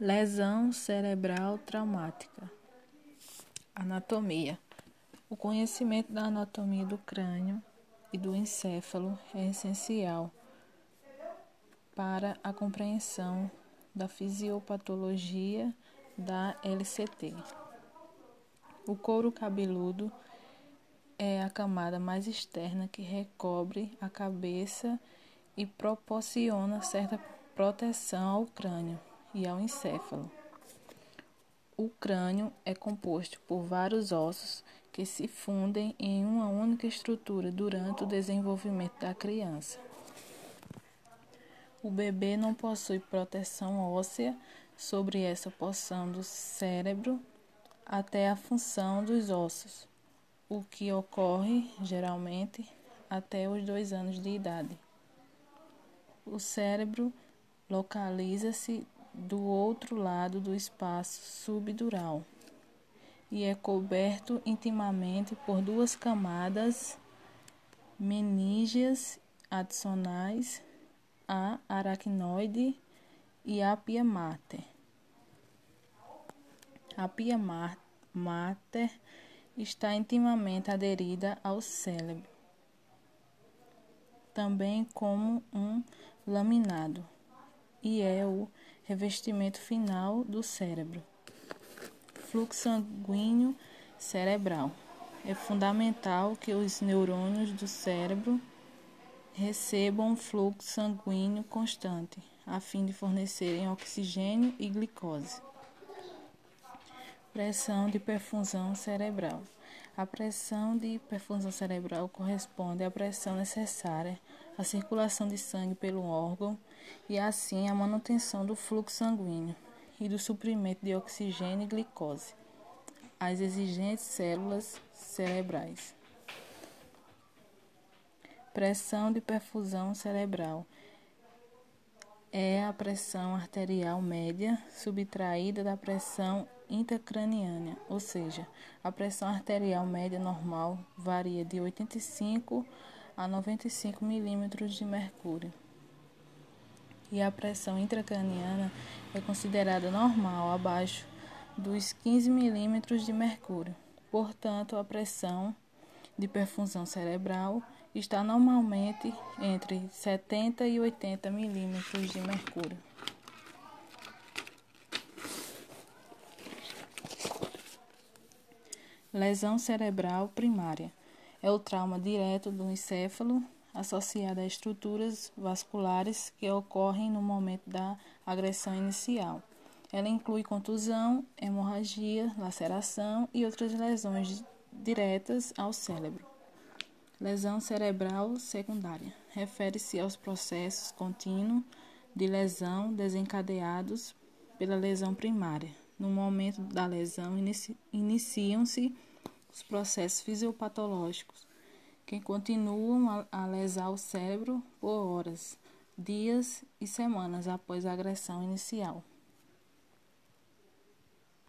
Lesão cerebral traumática. Anatomia. O conhecimento da anatomia do crânio e do encéfalo é essencial para a compreensão da fisiopatologia da LCT. O couro cabeludo é a camada mais externa que recobre a cabeça e proporciona certa proteção ao crânio e ao encéfalo. O crânio é composto por vários ossos que se fundem em uma única estrutura durante o desenvolvimento da criança. O bebê não possui proteção óssea sobre essa porção do cérebro até a função dos ossos, o que ocorre geralmente até os dois anos de idade. O cérebro localiza-se do outro lado do espaço subdural e é coberto intimamente por duas camadas menígeas adicionais, a aracnoide e a pia mater. A pia mater está intimamente aderida ao cérebro, também como um laminado, e é o revestimento final do cérebro. Fluxo sanguíneo cerebral. É fundamental que os neurônios do cérebro recebam fluxo sanguíneo constante, a fim de fornecerem oxigênio e glicose. Pressão de perfusão cerebral. A pressão de perfusão cerebral corresponde à pressão necessária à circulação de sangue pelo órgão e assim a manutenção do fluxo sanguíneo e do suprimento de oxigênio e glicose às exigentes células cerebrais. Pressão de perfusão cerebral é a pressão arterial média subtraída da pressão intracraniana, ou seja, a pressão arterial média normal varia de 85 a 95 milímetros de mercúrio e a pressão intracraniana é considerada normal abaixo dos 15 milímetros de mercúrio. Portanto, a pressão de perfusão cerebral está normalmente entre 70 e 80 milímetros de mercúrio. Lesão cerebral primária é o trauma direto do encéfalo associada a estruturas vasculares que ocorrem no momento da agressão inicial. Ela inclui contusão, hemorragia, laceração e outras lesões diretas ao cérebro. Lesão cerebral secundária refere-se aos processos contínuos de lesão desencadeados pela lesão primária. No momento da lesão, iniciam-se os processos fisiopatológicos que continuam a, lesar o cérebro por horas, dias e semanas após a agressão inicial.